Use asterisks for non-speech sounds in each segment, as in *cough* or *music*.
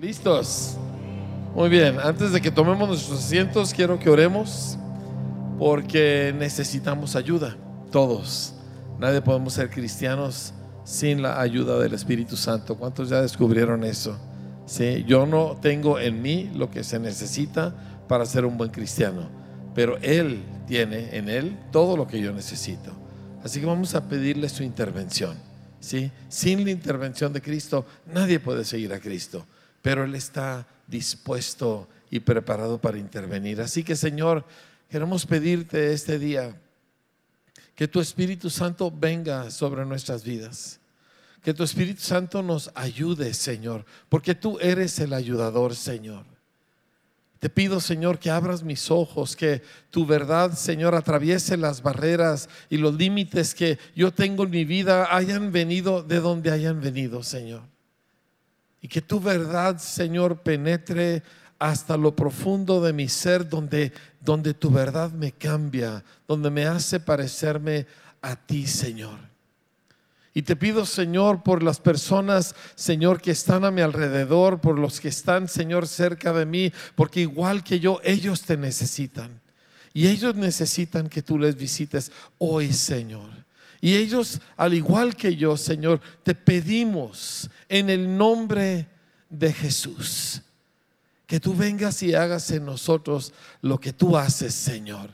¿Listos? Muy bien, antes de que tomemos nuestros asientos, quiero que oremos porque necesitamos ayuda, todos. Nadie podemos ser cristianos sin la ayuda del Espíritu Santo. ¿Cuántos ya descubrieron eso? ¿Sí? Yo no tengo en mí lo que se necesita para ser un buen cristiano, pero Él tiene en Él todo lo que yo necesito. Así que vamos a pedirle su intervención. ¿sí? Sin la intervención de Cristo, nadie puede seguir a Cristo pero Él está dispuesto y preparado para intervenir. Así que Señor, queremos pedirte este día que tu Espíritu Santo venga sobre nuestras vidas. Que tu Espíritu Santo nos ayude, Señor, porque tú eres el ayudador, Señor. Te pido, Señor, que abras mis ojos, que tu verdad, Señor, atraviese las barreras y los límites que yo tengo en mi vida hayan venido de donde hayan venido, Señor. Y que tu verdad, Señor, penetre hasta lo profundo de mi ser, donde, donde tu verdad me cambia, donde me hace parecerme a ti, Señor. Y te pido, Señor, por las personas, Señor, que están a mi alrededor, por los que están, Señor, cerca de mí, porque igual que yo, ellos te necesitan. Y ellos necesitan que tú les visites hoy, Señor. Y ellos, al igual que yo, Señor, te pedimos en el nombre de Jesús que tú vengas y hagas en nosotros lo que tú haces, Señor.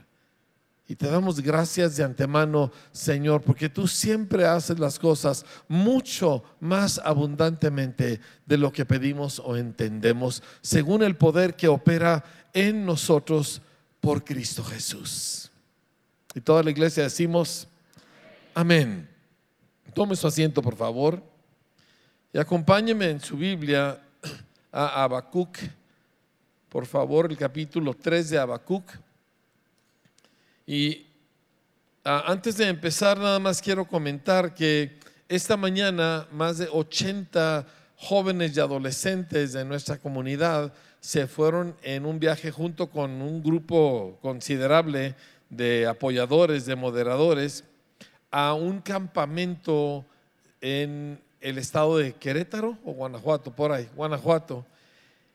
Y te damos gracias de antemano, Señor, porque tú siempre haces las cosas mucho más abundantemente de lo que pedimos o entendemos, según el poder que opera en nosotros por Cristo Jesús. Y toda la iglesia decimos, Amén. Tome su asiento, por favor. Y acompáñeme en su Biblia a Habacuc. Por favor, el capítulo 3 de Habacuc. Y antes de empezar, nada más quiero comentar que esta mañana más de 80 jóvenes y adolescentes de nuestra comunidad se fueron en un viaje junto con un grupo considerable de apoyadores, de moderadores a un campamento en el estado de Querétaro o Guanajuato, por ahí, Guanajuato.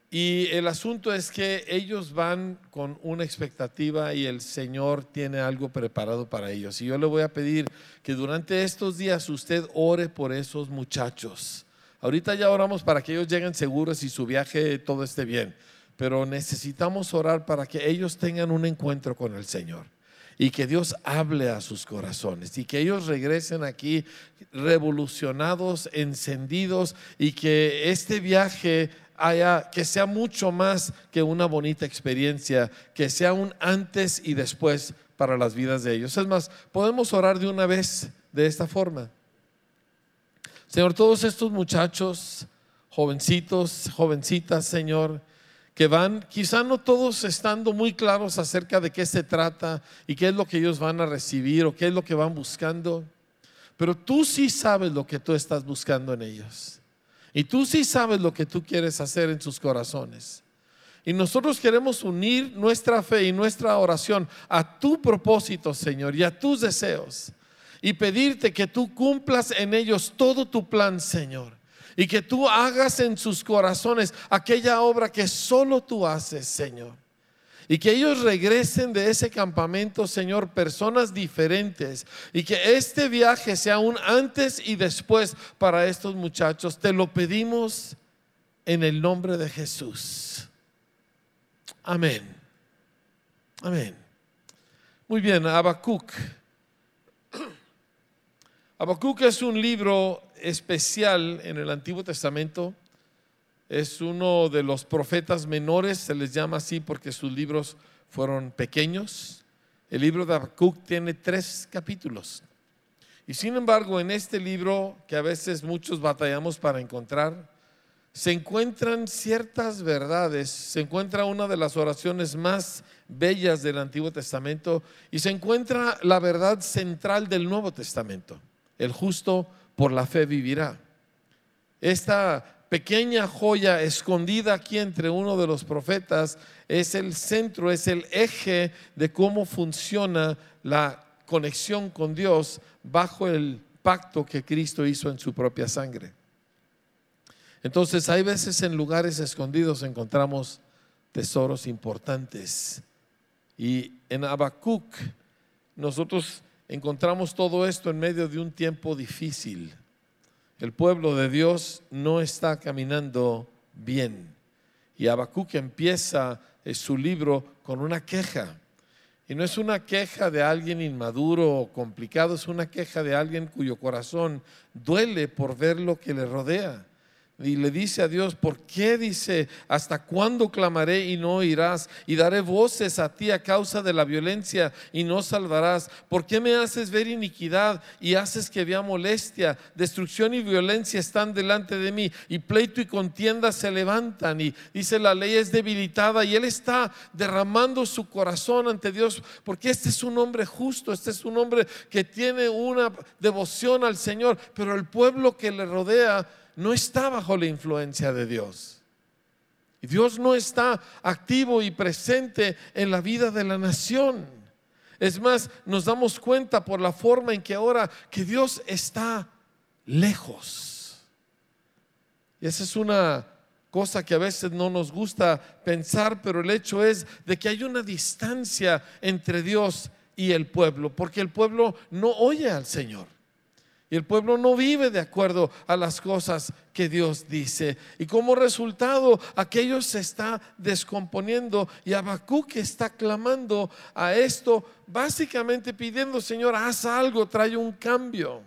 Y el asunto es que ellos van con una expectativa y el Señor tiene algo preparado para ellos. Y yo le voy a pedir que durante estos días usted ore por esos muchachos. Ahorita ya oramos para que ellos lleguen seguros y su viaje todo esté bien, pero necesitamos orar para que ellos tengan un encuentro con el Señor y que Dios hable a sus corazones y que ellos regresen aquí revolucionados, encendidos y que este viaje haya, que sea mucho más que una bonita experiencia, que sea un antes y después para las vidas de ellos. Es más, podemos orar de una vez de esta forma. Señor, todos estos muchachos, jovencitos, jovencitas, Señor, que van, quizá no todos estando muy claros acerca de qué se trata y qué es lo que ellos van a recibir o qué es lo que van buscando, pero tú sí sabes lo que tú estás buscando en ellos. Y tú sí sabes lo que tú quieres hacer en sus corazones. Y nosotros queremos unir nuestra fe y nuestra oración a tu propósito, Señor, y a tus deseos. Y pedirte que tú cumplas en ellos todo tu plan, Señor y que tú hagas en sus corazones aquella obra que solo tú haces, Señor. Y que ellos regresen de ese campamento, Señor, personas diferentes. Y que este viaje sea un antes y después para estos muchachos. Te lo pedimos en el nombre de Jesús. Amén. Amén. Muy bien, Habacuc. *clears throat* Habacuc es un libro especial en el Antiguo Testamento. Es uno de los profetas menores, se les llama así porque sus libros fueron pequeños. El libro de Habacuc tiene tres capítulos. Y sin embargo, en este libro, que a veces muchos batallamos para encontrar, se encuentran ciertas verdades, se encuentra una de las oraciones más bellas del Antiguo Testamento y se encuentra la verdad central del Nuevo Testamento. El justo por la fe vivirá. Esta pequeña joya escondida aquí entre uno de los profetas es el centro, es el eje de cómo funciona la conexión con Dios bajo el pacto que Cristo hizo en su propia sangre. Entonces hay veces en lugares escondidos encontramos tesoros importantes. Y en Habacuc nosotros encontramos todo esto en medio de un tiempo difícil. El pueblo de Dios no está caminando bien. Y Habacuc empieza eh, su libro con una queja. Y no es una queja de alguien inmaduro o complicado, es una queja de alguien cuyo corazón duele por ver lo que le rodea y le dice a Dios, ¿por qué dice, hasta cuándo clamaré y no oirás? Y daré voces a ti a causa de la violencia y no salvarás. ¿Por qué me haces ver iniquidad y haces que vea molestia? Destrucción y violencia están delante de mí y pleito y contienda se levantan. Y dice, la ley es debilitada y él está derramando su corazón ante Dios porque este es un hombre justo, este es un hombre que tiene una devoción al Señor, pero el pueblo que le rodea no está bajo la influencia de Dios. Y Dios no está activo y presente en la vida de la nación. Es más, nos damos cuenta por la forma en que ahora que Dios está lejos. Y esa es una cosa que a veces no nos gusta pensar, pero el hecho es de que hay una distancia entre Dios y el pueblo, porque el pueblo no oye al Señor. Y el pueblo no vive de acuerdo a las cosas que Dios dice. Y como resultado, aquello se está descomponiendo. Y Habacuc está clamando a esto, básicamente pidiendo, Señor, haz algo, trae un cambio.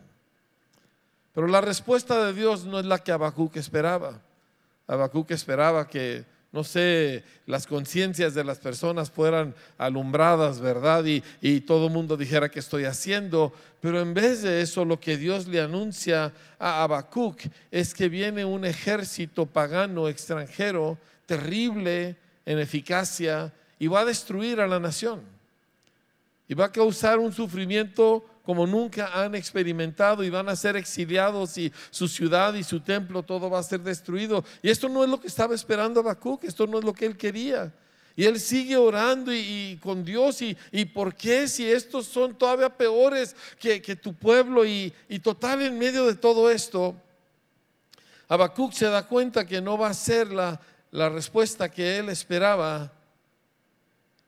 Pero la respuesta de Dios no es la que Habacuc esperaba. Habacuc esperaba que no sé, las conciencias de las personas fueran alumbradas, ¿verdad? Y, y todo el mundo dijera que estoy haciendo. Pero en vez de eso, lo que Dios le anuncia a Habacuc es que viene un ejército pagano extranjero terrible en eficacia y va a destruir a la nación. Y va a causar un sufrimiento como nunca han experimentado y van a ser exiliados y su ciudad y su templo, todo va a ser destruido. Y esto no es lo que estaba esperando Habacuc, esto no es lo que él quería. Y él sigue orando y, con Dios. Y, y, por qué si estos son todavía peores que, tu pueblo? Y, y, total, en medio de todo esto, Habacuc se da cuenta que no va a ser la, la respuesta que él esperaba.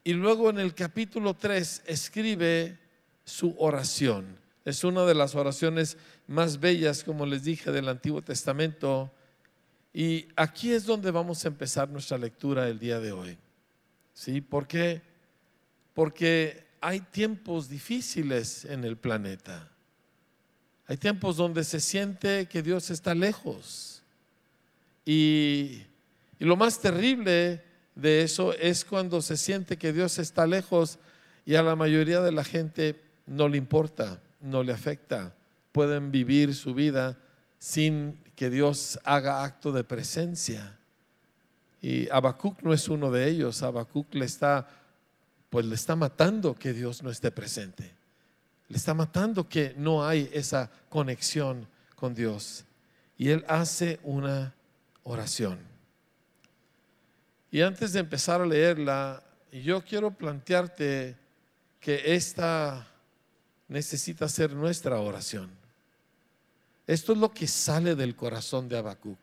Y luego en el capítulo 3 escribe su oración. Es una de las oraciones más bellas, como les dije, del Antiguo Testamento. Y aquí es donde vamos a empezar nuestra lectura el día de hoy. ¿Sí? ¿Por qué? Porque hay tiempos difíciles en el planeta. Hay tiempos donde se siente que Dios está lejos. Y, y, lo más terrible de eso es cuando se siente que Dios está lejos y a la mayoría de la gente no le importa, no le afecta. Pueden vivir su vida sin que Dios haga acto de presencia. Y Habacuc no es uno de ellos. Habacuc le está, pues le está matando que Dios no esté presente. Le está matando que no hay esa conexión con Dios. Y él hace una oración. Y antes de empezar a leerla, yo quiero plantearte que esta necesita ser nuestra oración. Esto es lo que sale del corazón de Habacuc.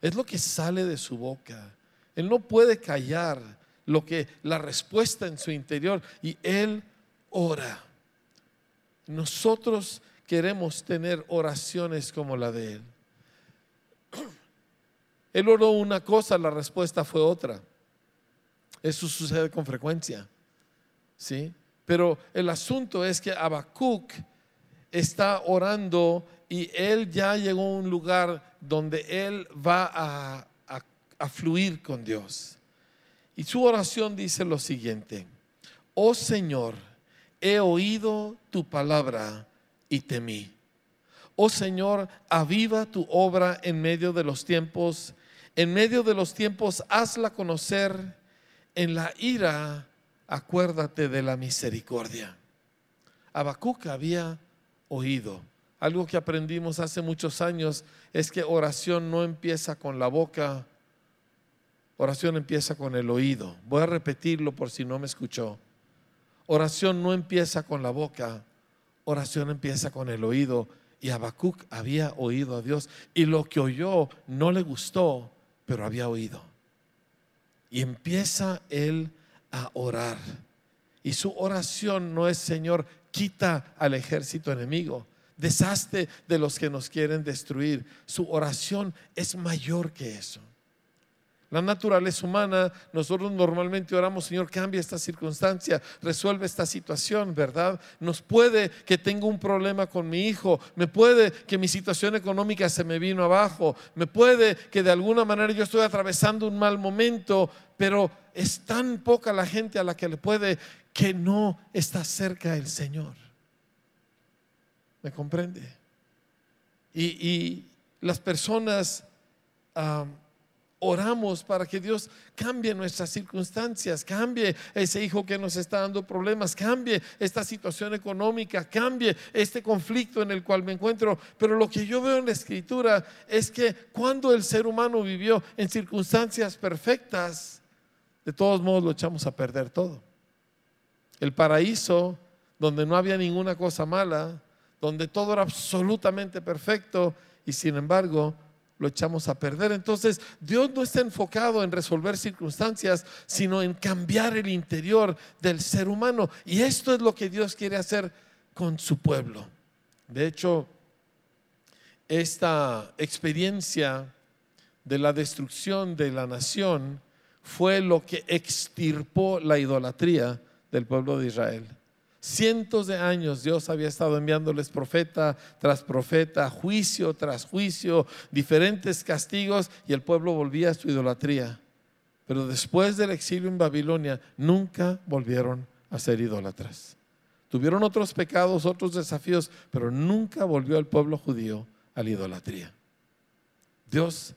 Es lo que sale de su boca. Él no puede callar lo que la respuesta en su interior y él ora. Nosotros queremos tener oraciones como la de él. *clears throat* Él oró una cosa, la respuesta fue otra. Eso sucede con frecuencia. ¿Sí? Pero el asunto es que Habacuc está orando y él ya llegó a un lugar donde él va a, a fluir con Dios. Y su oración dice lo siguiente, oh Señor, he oído tu palabra y temí. Oh Señor, aviva tu obra en medio de los tiempos. En medio de los tiempos, hazla conocer. En la ira, acuérdate de la misericordia. Habacuc había oído. Algo que aprendimos hace muchos años es que oración no empieza con la boca, oración empieza con el oído. Voy a repetirlo por si no me escuchó. Oración no empieza con la boca, oración empieza con el oído. Y Habacuc había oído a Dios y lo que oyó no le gustó, pero había oído. Y empieza él a orar. Y su oración no es, Señor, quita al ejército enemigo, deshazte de los que nos quieren destruir. Su oración es mayor que eso. La naturaleza humana, nosotros normalmente oramos, Señor, cambia esta circunstancia, resuelve esta situación, ¿verdad? Nos puede que tenga un problema con mi hijo, me puede que mi situación económica se me vino abajo, me puede que de alguna manera yo estoy atravesando un mal momento, pero es tan poca la gente a la que le puede que no está cerca el Señor. ¿Me comprende? Y, las personas... Oramos para que Dios cambie nuestras circunstancias, cambie ese hijo que nos está dando problemas, cambie esta situación económica, cambie este conflicto en el cual me encuentro. Pero lo que yo veo en la escritura es que cuando el ser humano vivió en circunstancias perfectas, de todos modos lo echamos a perder todo. El paraíso, donde no había ninguna cosa mala, donde todo era absolutamente perfecto y sin embargo lo echamos a perder. Entonces, Dios no está enfocado en resolver circunstancias, sino en cambiar el interior del ser humano. Y esto es lo que Dios quiere hacer con su pueblo. De hecho, esta experiencia de la destrucción de la nación fue lo que extirpó la idolatría del pueblo de Israel. Cientos de años Dios había estado enviándoles profeta tras profeta, juicio tras juicio, diferentes castigos y el pueblo volvía a su idolatría. Pero después del exilio en Babilonia nunca volvieron a ser idólatras. Tuvieron otros pecados, otros desafíos, pero nunca volvió el pueblo judío a la idolatría. Dios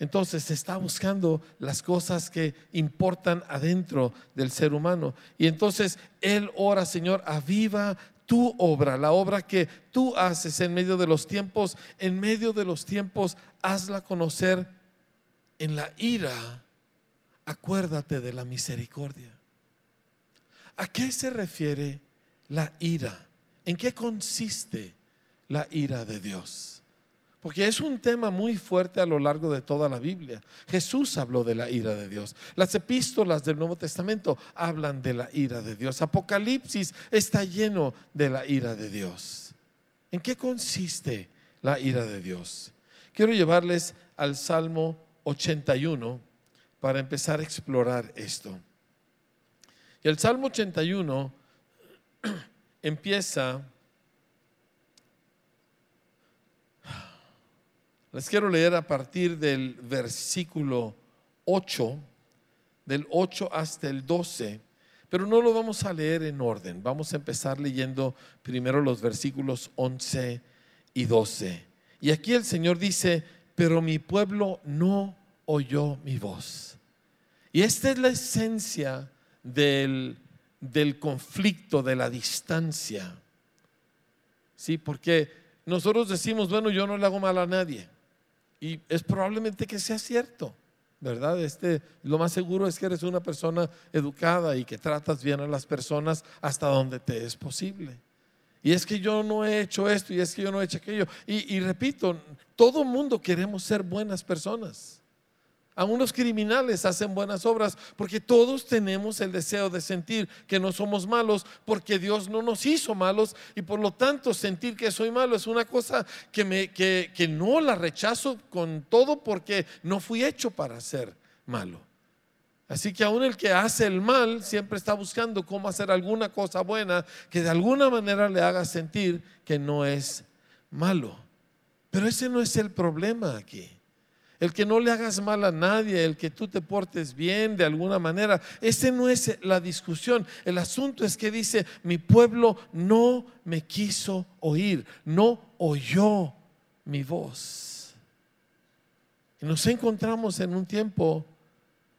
entonces está buscando las cosas que importan adentro del ser humano. Y entonces Él ora, Señor, aviva tu obra, la obra que tú haces en medio de los tiempos, en medio de los tiempos, hazla conocer en la ira. Acuérdate de la misericordia. ¿A qué se refiere la ira? ¿En qué consiste la ira de Dios? Porque es un tema muy fuerte a lo largo de toda la Biblia. Jesús habló de la ira de Dios. Las epístolas del Nuevo Testamento hablan de la ira de Dios. Apocalipsis está lleno de la ira de Dios. ¿En qué consiste la ira de Dios? Quiero llevarles al Salmo 81 para empezar a explorar esto. Y el Salmo 81 *clears throat* empieza Les quiero leer a partir del versículo 8, del 8 hasta el 12, pero no lo vamos a leer en orden. Vamos a empezar leyendo primero los versículos 11 y 12. Y aquí el Señor dice, pero mi pueblo no oyó mi voz. Y esta es la esencia del, del conflicto, de la distancia. Sí, porque nosotros decimos, bueno, yo no le hago mal a nadie. Y es probablemente que sea cierto, ¿verdad? Este, lo más seguro es que eres una persona educada y que tratas bien a las personas hasta donde te es posible. Y es que yo no he hecho esto y es que yo no he hecho aquello. Y, y repito, todo mundo queremos ser buenas personas. Aún los criminales hacen buenas obras porque todos tenemos el deseo de sentir que no somos malos porque Dios no nos hizo malos y por lo tanto sentir que soy malo es una cosa que, me, que, no la rechazo con todo porque no fui hecho para ser malo. Así que aún el que hace el mal siempre está buscando cómo hacer alguna cosa buena que de alguna manera le haga sentir que no es malo. Pero ese no es el problema aquí el que no le hagas mal a nadie, el que tú te portes bien de alguna manera. Ese no es la discusión. El asunto es que dice, mi pueblo no me quiso oír, no oyó mi voz. Y nos encontramos en un tiempo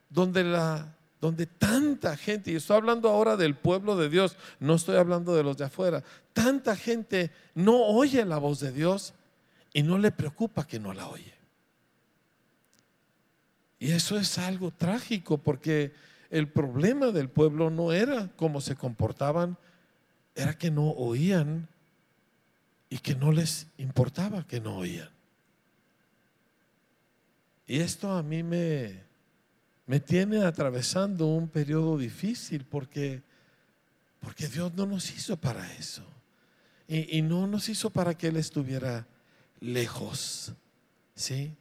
donde la donde tanta gente, y estoy hablando ahora del pueblo de Dios, no estoy hablando de los de afuera, tanta gente no oye la voz de Dios y no le preocupa que no la oye. Y eso es algo trágico porque el problema del pueblo no era cómo se comportaban, era que no oían y que no les importaba que no oían. Y esto a mí me, me tiene atravesando un periodo difícil porque, porque Dios no nos hizo para eso. Y, y no nos hizo para que Él estuviera lejos. ¿Sí?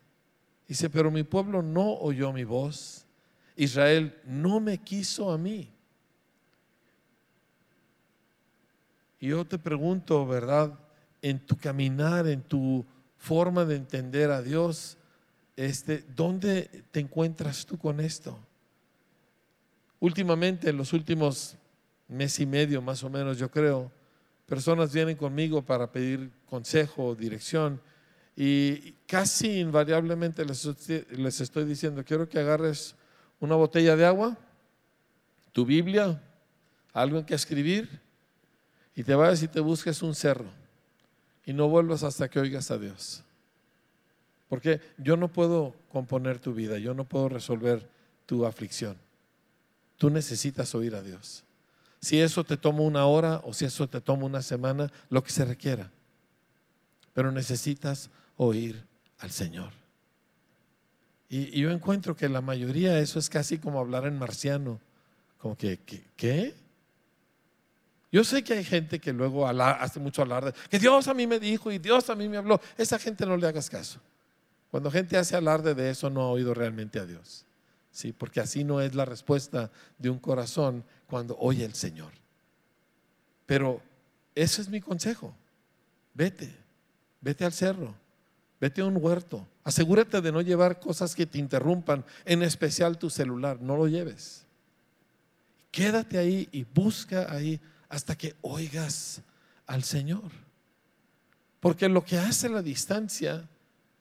Dice, pero mi pueblo no oyó mi voz. Israel no me quiso a mí. Y yo te pregunto, ¿verdad? En tu caminar, en tu forma de entender a Dios, este, ¿dónde te encuentras tú con esto? Últimamente, en los últimos mes y medio más o menos, yo creo, personas vienen conmigo para pedir consejo o dirección y casi invariablemente les, les estoy diciendo, quiero que agarres una botella de agua, tu Biblia, algo en que escribir y te vayas y te busques un cerro y no vuelvas hasta que oigas a Dios. Porque yo no puedo componer tu vida, yo no puedo resolver tu aflicción. Tú necesitas oír a Dios. Si eso te toma una hora o si eso te toma una semana, lo que se requiera. Pero necesitas oír al Señor. Y, yo encuentro que la mayoría eso es casi como hablar en marciano. Como que, ¿qué? Yo sé que hay gente que luego hace mucho alarde, que Dios a mí me dijo y Dios a mí me habló. Esa gente no le hagas caso. Cuando gente hace alarde de eso, no ha oído realmente a Dios. Sí, porque así no es la respuesta de un corazón cuando oye el Señor. Pero ese es mi consejo. Vete, vete al cerro, vete a un huerto. Asegúrate de no llevar cosas que te interrumpan, en especial tu celular. No lo lleves. Quédate ahí y busca ahí hasta que oigas al Señor. Porque lo que hace la distancia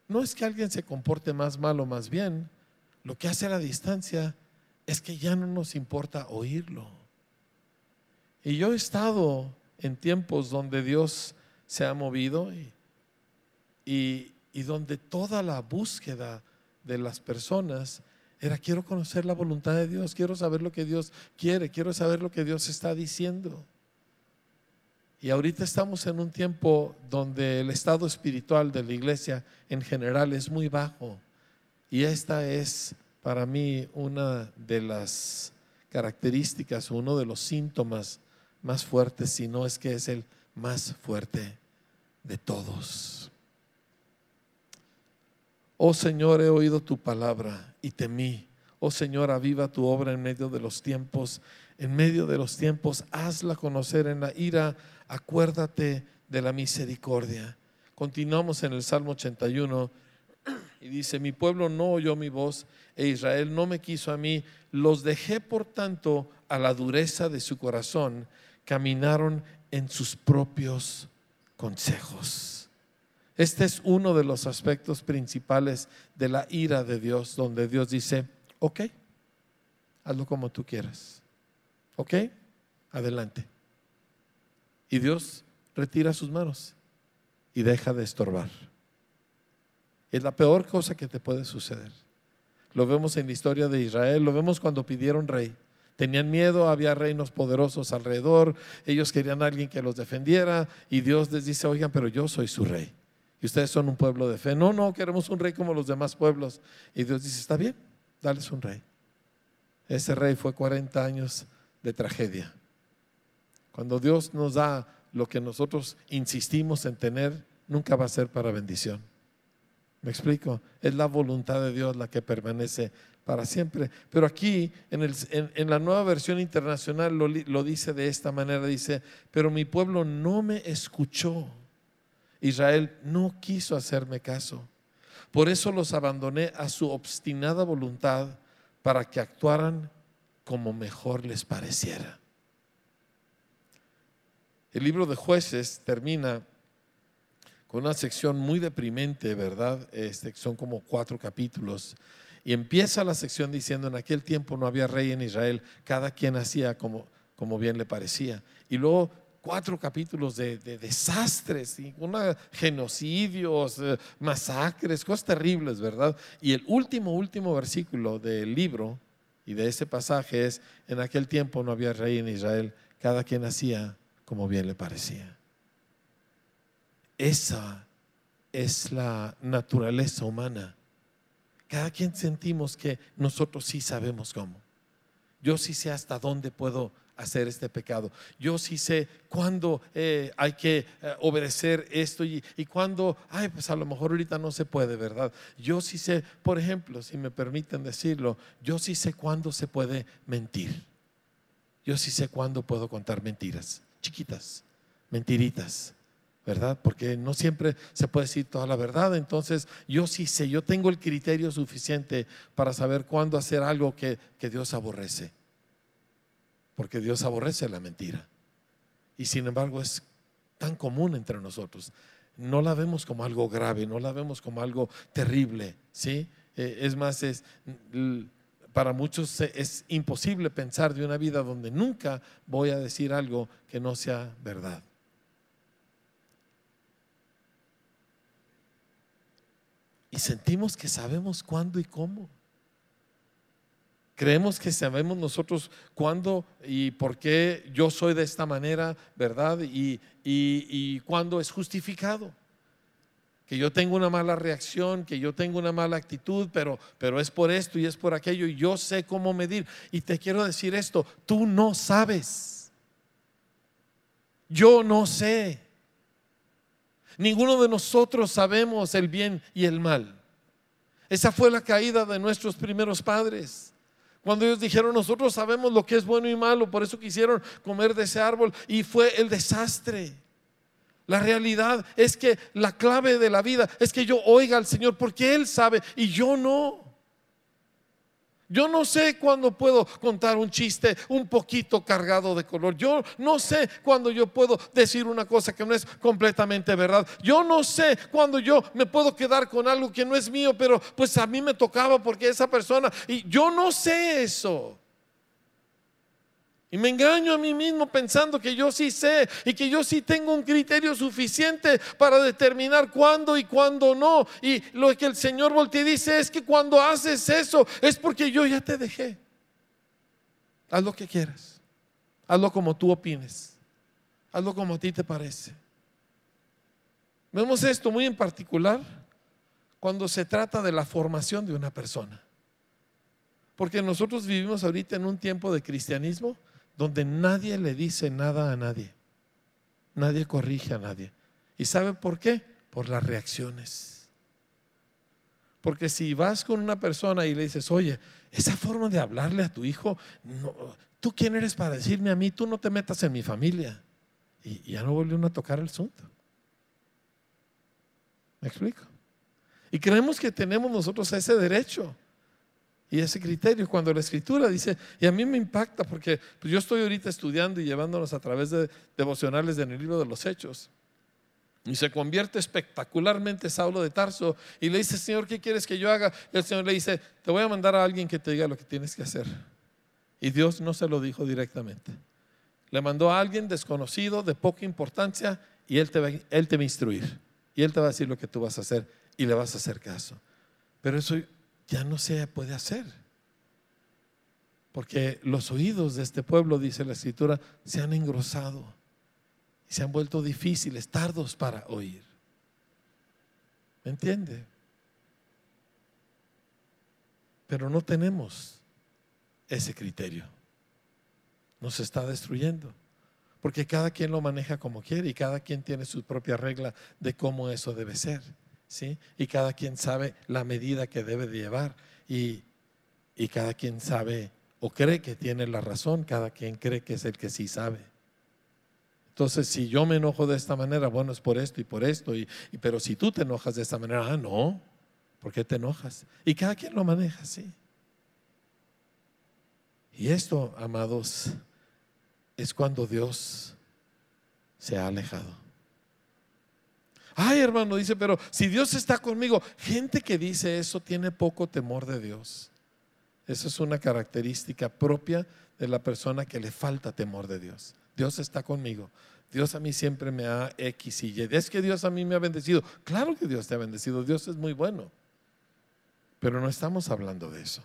no es que alguien se comporte más mal o más bien, lo que hace la distancia es que ya no nos importa oírlo. Y yo he estado en tiempos donde Dios se ha movido y, donde toda la búsqueda de las personas era quiero conocer la voluntad de Dios, quiero saber lo que Dios quiere, quiero saber lo que Dios está diciendo. Y ahorita estamos en un tiempo donde el estado espiritual de la iglesia en general es muy bajo. Y esta es para mí una de las características, uno de los síntomas más fuertes, si no es que es el más fuerte de todos. Oh Señor, he oído tu palabra y temí. Oh Señor, aviva tu obra en medio de los tiempos. En medio de los tiempos, hazla conocer en la ira acuérdate de la misericordia. Continuamos en el Salmo 81 y dice, mi pueblo no oyó mi voz e Israel no me quiso a mí, los dejé por tanto a la dureza de su corazón, caminaron en sus propios consejos. Este es uno de los aspectos principales de la ira de Dios, donde Dios dice, ok, hazlo como tú quieras. ¿Ok? Adelante. Y Dios retira sus manos y deja de estorbar. Es la peor cosa que te puede suceder. Lo vemos en la historia de Israel, lo vemos cuando pidieron rey. Tenían miedo, había reinos poderosos alrededor, ellos querían a alguien que los defendiera y Dios les dice, oigan, pero yo soy su rey. Y ustedes son un pueblo de fe. No, no, queremos un rey como los demás pueblos. Y Dios dice, está bien, dales un rey. Ese rey fue 40 años de tragedia. Cuando Dios nos da lo que nosotros insistimos en tener, nunca va a ser para bendición. ¿Me explico? Es la voluntad de Dios la que permanece para siempre. Pero aquí, en, la nueva versión internacional, lo, lo dice de esta manera, dice, pero mi pueblo no me escuchó. Israel no quiso hacerme caso. Por eso los abandoné a su obstinada voluntad para que actuaran como mejor les pareciera. El libro de jueces termina con una sección muy deprimente, ¿verdad? Este, son como cuatro capítulos. Y empieza la sección diciendo, en aquel tiempo no había rey en Israel, cada quien hacía como, como bien le parecía. Y luego cuatro capítulos de, desastres, y una, genocidios, eh, masacres, cosas terribles, ¿verdad? Y el último, último versículo del libro y de ese pasaje es, en aquel tiempo no había rey en Israel, cada quien hacía como bien le parecía. esa es la naturaleza humana. Cada quien sentimos que nosotros sí sabemos cómo. Yo sí sé hasta dónde puedo hacer este pecado. Yo sí sé cuándo eh, hay que eh, obedecer esto y, y cuándo, ay, pues a lo mejor ahorita no se puede, ¿verdad? Yo sí sé, por ejemplo, si me permiten decirlo, yo sí sé cuándo se puede mentir. Yo sí sé cuándo puedo contar mentiras, chiquitas, mentiritas. ¿verdad? Porque no siempre se puede decir toda la verdad. Entonces, yo sí sé, yo tengo el criterio suficiente para saber cuándo hacer algo que, que Dios aborrece. Porque Dios aborrece la mentira. Y sin embargo es tan común entre nosotros. No la vemos como algo grave, no la vemos como algo terrible, ¿sí? Eh, es más, es, para muchos es imposible pensar de una vida donde nunca voy a decir algo que no sea verdad. y sentimos que sabemos cuándo y cómo. Creemos que sabemos nosotros cuándo y por qué yo soy de esta manera, ¿verdad? Y, y, cuándo es justificado. Que yo tengo una mala reacción, que yo tengo una mala actitud, pero, pero es por esto y es por aquello y yo sé cómo medir. Y te quiero decir esto, tú no sabes. Yo no sé. Ninguno de nosotros sabemos el bien y el mal. Esa fue la caída de nuestros primeros padres. Cuando ellos dijeron, nosotros sabemos lo que es bueno y malo, por eso quisieron comer de ese árbol y fue el desastre. La realidad es que la clave de la vida es que yo oiga al Señor porque Él sabe y yo no. Yo no sé cuándo puedo contar un chiste un poquito cargado de color. Yo no sé cuándo yo puedo decir una cosa que no es completamente verdad. Yo no sé cuándo yo me puedo quedar con algo que no es mío, pero pues a mí me tocaba porque esa persona... Y yo no sé eso. Y me engaño a mí mismo pensando que yo sí sé y que yo sí tengo un criterio suficiente para determinar cuándo y cuándo no. Y lo que el Señor voltea dice es que cuando haces eso es porque yo ya te dejé. Haz lo que quieras. Hazlo como tú opines. Hazlo como a ti te parece. Vemos esto muy en particular cuando se trata de la formación de una persona. Porque nosotros vivimos ahorita en un tiempo de cristianismo donde nadie le dice nada a nadie. Nadie corrige a nadie. ¿Y sabe por qué? Por las reacciones. Porque si vas con una persona y le dices, oye, esa forma de hablarle a tu hijo, ¿tú quién eres para decirme a mí? Tú no te metas en mi familia. Y, ya no volvió a tocar el asunto. ¿Me explico? Y creemos que tenemos nosotros ese derecho y ese criterio. Cuando la escritura dice, y a mí me impacta porque pues, yo estoy ahorita estudiando y llevándonos a través de devocionales en el libro de los Hechos. Y se convierte espectacularmente Saulo de Tarso y le dice, Señor, ¿qué quieres que yo haga? Y el Señor le dice, te voy a mandar a alguien que te diga lo que tienes que hacer. Y Dios no se lo dijo directamente. Le mandó a alguien desconocido, de poca importancia, y él te, va, él te va a instruir. Y él te va a decir lo que tú vas a hacer y le vas a hacer caso. Pero eso ya no se puede hacer. Porque los oídos de este pueblo, dice la escritura, se han engrosado y se han vuelto difíciles, tardos para oír. ¿Me entiende? Pero no tenemos ese criterio. Nos está destruyendo. Porque cada quien lo maneja como quiere y cada quien tiene su propia regla de cómo eso debe ser. Y cada quien sabe la medida que debe de llevar y, y cada quien sabe o cree que tiene la razón, cada quien cree que es el que sí sabe. Entonces, si yo me enojo de esta manera, bueno, es por esto y por esto, y, pero si tú te enojas de esta manera, ah, no, ¿por qué te enojas? Y cada quien lo maneja así. Y esto, amados, es cuando Dios se ha alejado. Ay, hermano, dice, pero si Dios está conmigo, gente que dice eso tiene poco temor de Dios. Esa es una característica propia de la persona que le falta temor de Dios. Dios está conmigo. Dios a mí siempre me ha X y Y. Es que Dios a mí me ha bendecido. Claro que Dios te ha bendecido. Dios es muy bueno. Pero no estamos hablando de eso.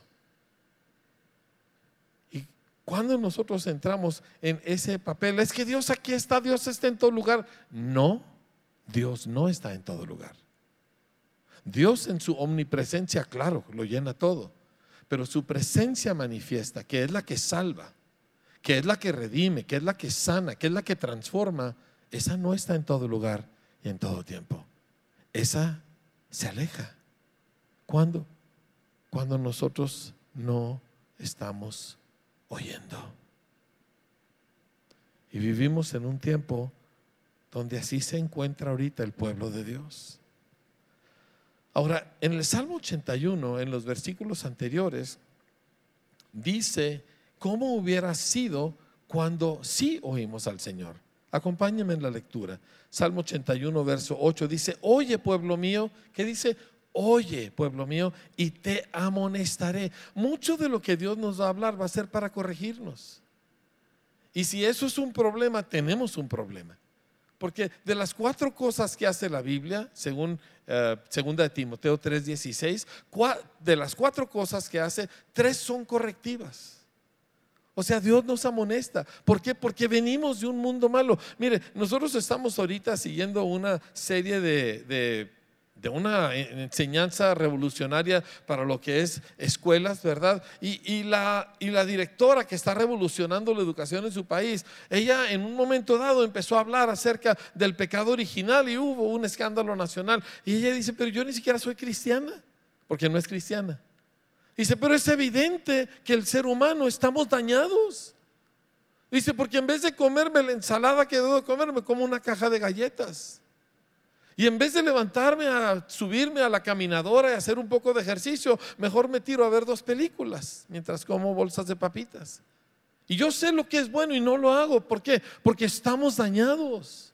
Y cuando nosotros entramos en ese papel, es que Dios aquí está, Dios está en todo lugar. No. Dios no está en todo lugar. Dios en su omnipresencia, claro, lo llena todo, pero su presencia manifiesta, que es la que salva, que es la que redime, que es la que sana, que es la que transforma, esa no está en todo lugar y en todo tiempo. Esa se aleja. ¿Cuándo? Cuando nosotros no estamos oyendo. Y vivimos en un tiempo donde así se encuentra ahorita el pueblo de Dios. Ahora, en el Salmo 81, en los versículos anteriores, dice cómo hubiera sido cuando sí oímos al Señor. Acompáñenme en la lectura. Salmo 81, verso 8 dice, oye pueblo mío, ¿qué dice? Oye pueblo mío, y te amonestaré. Mucho de lo que Dios nos va a hablar va a ser para corregirnos. Y si eso es un problema, tenemos un problema. Porque de las cuatro cosas que hace la Biblia, según eh, segunda de Timoteo 3:16, de las cuatro cosas que hace, tres son correctivas. O sea, Dios nos amonesta. ¿Por qué? Porque venimos de un mundo malo. Mire, nosotros estamos ahorita siguiendo una serie de de una enseñanza revolucionaria para lo que es escuelas, ¿verdad? Y, la, y la directora que está revolucionando la educación en su país, ella en un momento dado empezó a hablar acerca del pecado original y hubo un escándalo nacional. Y ella dice, pero yo ni siquiera soy cristiana, porque no es cristiana. Dice, pero es evidente que el ser humano estamos dañados. Dice, porque en vez de comerme la ensalada que debo comerme, como una caja de galletas. Y en vez de levantarme a subirme a la caminadora y hacer un poco de ejercicio, mejor me tiro a ver dos películas mientras como bolsas de papitas. Y yo sé lo que es bueno y no lo hago. ¿Por qué? Porque estamos dañados.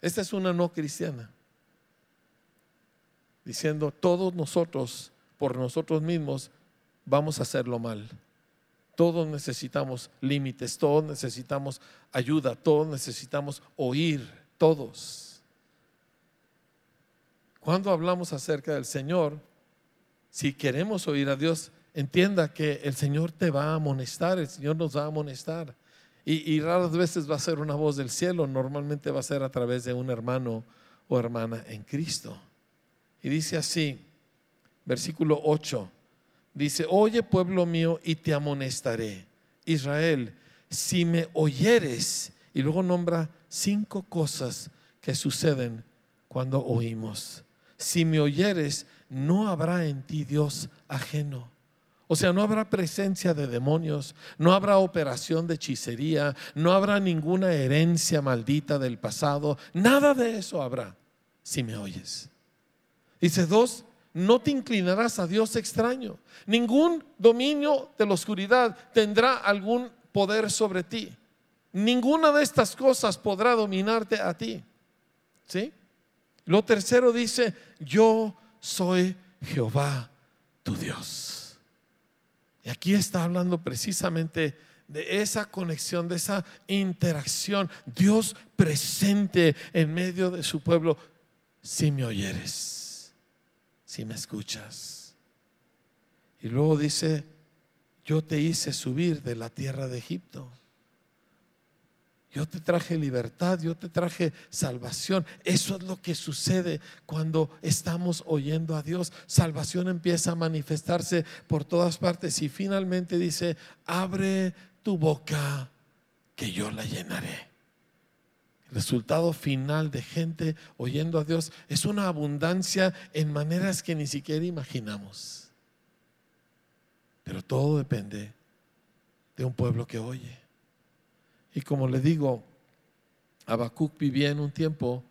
Esta es una no cristiana. Diciendo, todos nosotros, por nosotros mismos, vamos a hacerlo mal. Todos necesitamos límites, todos necesitamos ayuda, todos necesitamos oír todos. Cuando hablamos acerca del Señor, si queremos oír a Dios, entienda que el Señor te va a amonestar, el Señor nos va a amonestar. Y, raras veces va a ser una voz del cielo, normalmente va a ser a través de un hermano o hermana en Cristo. Y dice así, versículo 8, dice, oye pueblo mío y te amonestaré. Israel, si me oyeres, y luego nombra cinco cosas que suceden cuando oímos. Si me oyeres, no habrá en ti Dios ajeno. O sea, no habrá presencia de demonios, no habrá operación de hechicería, no habrá ninguna herencia maldita del pasado, nada de eso habrá si me oyes. Dice dos, no te inclinarás a Dios extraño. Ningún dominio de la oscuridad tendrá algún poder sobre ti. Ninguna de estas cosas podrá dominarte a ti. ¿Sí? Lo tercero dice, yo soy Jehová tu Dios. Y aquí está hablando precisamente de esa conexión, de esa interacción. Dios presente en medio de su pueblo. Si me oyeres, si me escuchas. Y luego dice, yo te hice subir de la tierra de Egipto. Yo te traje libertad, yo te traje salvación. Eso es lo que sucede cuando estamos oyendo a Dios. Salvación empieza a manifestarse por todas partes y finalmente dice, abre tu boca que yo la llenaré. El resultado final de gente oyendo a Dios es una abundancia en maneras que ni siquiera imaginamos. Pero todo depende de un pueblo que oye. Y como le digo, Habacuc vivía en un tiempo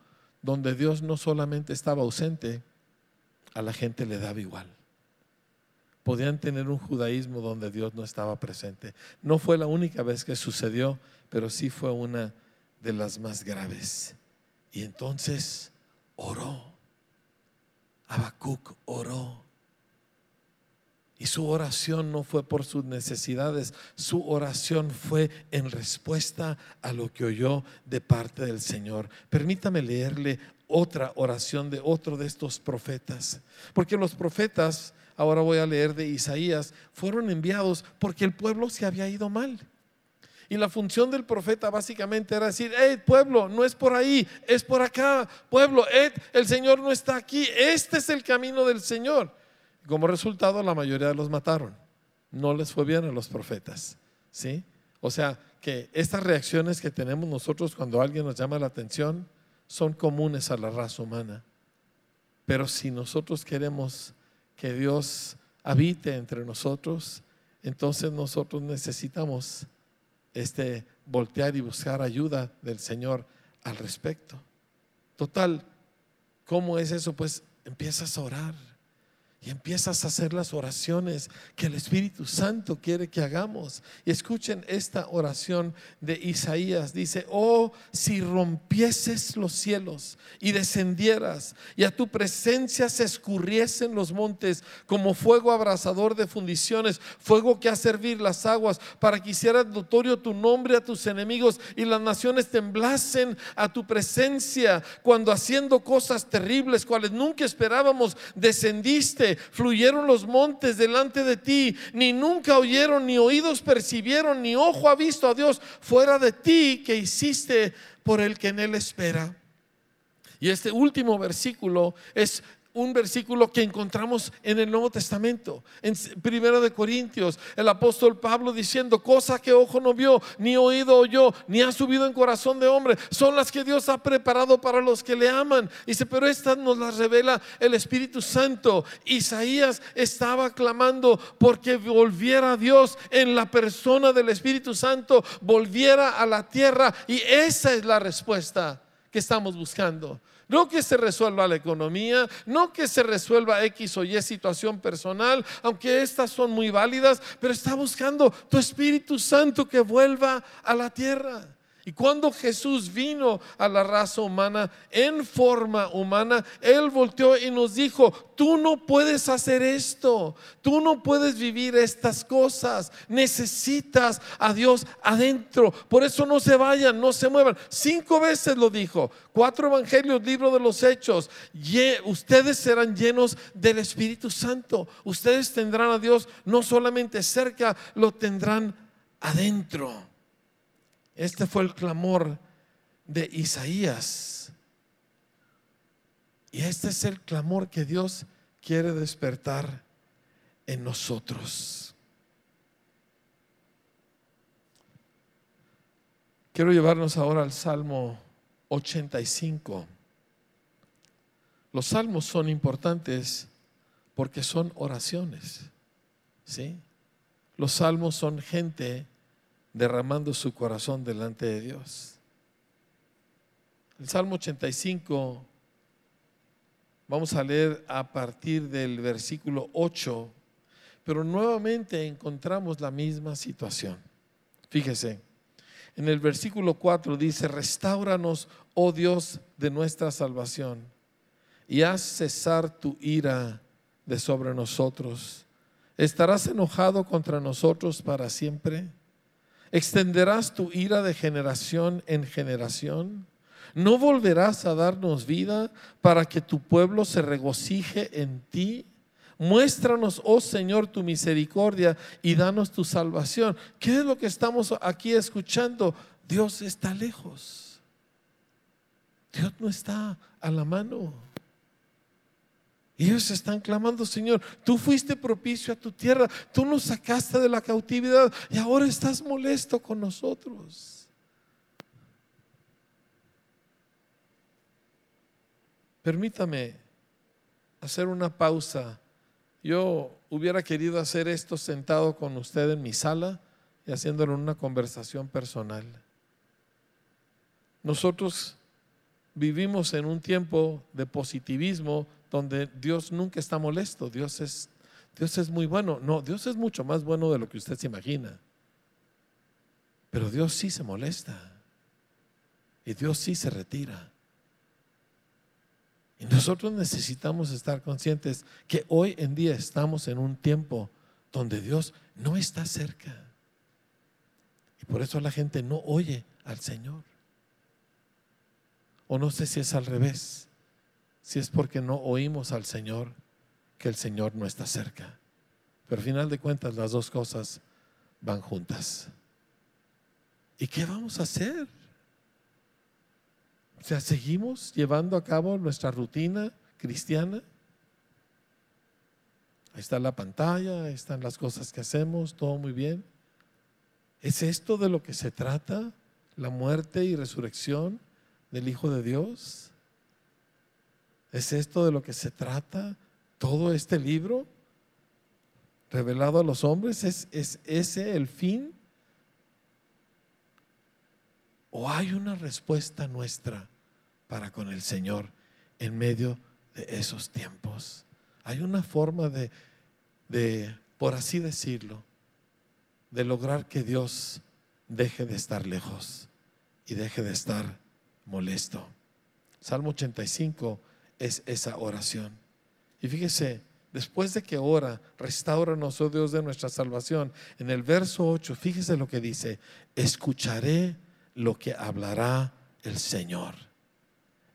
donde Dios no solamente estaba ausente, a la gente le daba igual. Podían tener un judaísmo donde Dios no estaba presente. No fue la única vez que sucedió, pero sí fue una de las más graves. Y entonces oró. Habacuc oró. Y su oración no fue por sus necesidades, su oración fue en respuesta a lo que oyó de parte del Señor. Permítame leerle otra oración de otro de estos profetas, porque los profetas, ahora voy a leer de Isaías, fueron enviados porque el pueblo se había ido mal. Y la función del profeta básicamente era decir, hey, pueblo, no es por ahí, es por acá. Pueblo, el Señor no está aquí, este es el camino del Señor. Como resultado, la mayoría los mataron. No les fue bien a los profetas. ¿Sí? O sea, que estas reacciones que tenemos nosotros cuando alguien nos llama la atención son comunes a la raza humana. Pero si nosotros queremos que Dios habite entre nosotros, entonces nosotros necesitamos este voltear y buscar ayuda del Señor al respecto. Total, ¿cómo es eso? Pues empiezas a orar y empiezas a hacer las oraciones que el Espíritu Santo quiere que hagamos. Y escuchen esta oración de Isaías. Dice, oh, si rompieses los cielos y descendieras y a tu presencia se escurriesen los montes como fuego abrasador de fundiciones, fuego que hace servir las aguas para que hicieras notorio tu nombre a tus enemigos y las naciones temblasen a tu presencia cuando haciendo cosas terribles, cuales nunca esperábamos, descendiste fluyeron los montes delante de ti, ni nunca oyeron, ni oídos percibieron, ni ojo ha visto a Dios fuera de ti que hiciste por el que en él espera. Y este último versículo es un versículo que encontramos en el Nuevo Testamento, en Primero de Corintios, el apóstol Pablo diciendo, cosa que ojo no vio, ni oído oyó, ni ha subido en corazón de hombre, son las que Dios ha preparado para los que le aman. Dice, pero estas nos las revela el Espíritu Santo. Isaías estaba clamando porque volviera Dios en la persona del Espíritu Santo, volviera a la tierra y esa es la respuesta que estamos buscando. No que se resuelva la economía, no que se resuelva X o Y situación personal, aunque estas son muy válidas, pero está buscando tu Espíritu Santo que vuelva a la tierra. Y cuando Jesús vino a la raza humana en forma humana, Él volteó y nos dijo, tú no puedes hacer esto, tú no puedes vivir estas cosas, necesitas a Dios adentro. Por eso no se vayan, no se muevan. Cinco veces lo dijo, cuatro evangelios, libro de los hechos, ustedes serán llenos del Espíritu Santo, ustedes tendrán a Dios no solamente cerca, lo tendrán adentro. Este fue el clamor de Isaías. Y este es el clamor que Dios quiere despertar en nosotros. Quiero llevarnos ahora al Salmo 85. Los salmos son importantes porque son oraciones. ¿Sí? Los salmos son gente derramando su corazón delante de Dios. El Salmo 85, vamos a leer a partir del versículo 8, pero nuevamente encontramos la misma situación. Fíjese, en el versículo 4 dice, restauranos, oh Dios de nuestra salvación, y haz cesar tu ira de sobre nosotros. ¿Estarás enojado contra nosotros para siempre? ¿Extenderás tu ira de generación en generación? ¿No volverás a darnos vida para que tu pueblo se regocije en ti? Muéstranos, oh Señor, tu misericordia y danos tu salvación. ¿Qué es lo que estamos aquí escuchando? Dios está lejos. Dios no está a la mano. Ellos están clamando, Señor, tú fuiste propicio a tu tierra, tú nos sacaste de la cautividad y ahora estás molesto con nosotros. Permítame hacer una pausa. Yo hubiera querido hacer esto sentado con usted en mi sala y haciéndolo una conversación personal. Nosotros vivimos en un tiempo de positivismo donde Dios nunca está molesto, Dios es, Dios es muy bueno. No, Dios es mucho más bueno de lo que usted se imagina. Pero Dios sí se molesta. Y Dios sí se retira. Y nosotros necesitamos estar conscientes que hoy en día estamos en un tiempo donde Dios no está cerca. Y por eso la gente no oye al Señor. O no sé si es al revés si es porque no oímos al Señor, que el Señor no está cerca. Pero al final de cuentas las dos cosas van juntas. ¿Y qué vamos a hacer? O sea, ¿seguimos llevando a cabo nuestra rutina cristiana? Ahí está la pantalla, ahí están las cosas que hacemos, todo muy bien. ¿Es esto de lo que se trata? ¿La muerte y resurrección del Hijo de Dios? ¿Es esto de lo que se trata todo este libro revelado a los hombres? ¿Es, es ese el fin? ¿O hay una respuesta nuestra para con el Señor en medio de esos tiempos? Hay una forma de, de por así decirlo, de lograr que Dios deje de estar lejos y deje de estar molesto. Salmo 85 es esa oración. Y fíjese, después de que ora, restauranos, oh Dios de nuestra salvación, en el verso 8, fíjese lo que dice, escucharé lo que hablará el Señor.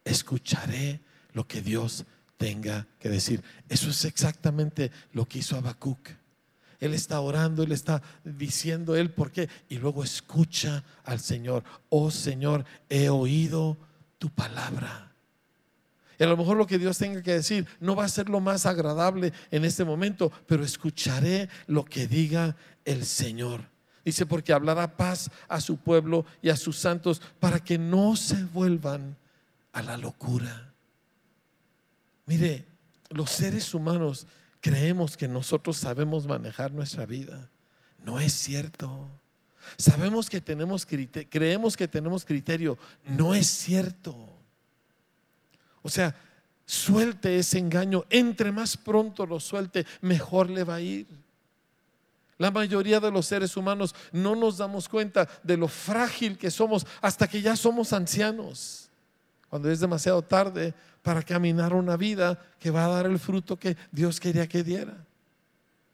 Escucharé lo que Dios tenga que decir. Eso es exactamente lo que hizo Habacuc. Él está orando, él está diciendo él por qué. Y luego escucha al Señor. Oh Señor, he oído tu palabra. Y a lo mejor lo que Dios tenga que decir no va a ser lo más agradable en este momento, pero escucharé lo que diga el Señor. Dice, porque hablará paz a su pueblo y a sus santos para que no se vuelvan a la locura. Mire, los seres humanos creemos que nosotros sabemos manejar nuestra vida. No es cierto. Sabemos que tenemos creemos que tenemos criterio. No es cierto. O sea, suelte ese engaño. Entre más pronto lo suelte, mejor le va a ir. La mayoría de los seres humanos no nos damos cuenta de lo frágil que somos hasta que ya somos ancianos. Cuando es demasiado tarde para caminar una vida que va a dar el fruto que Dios quería que diera.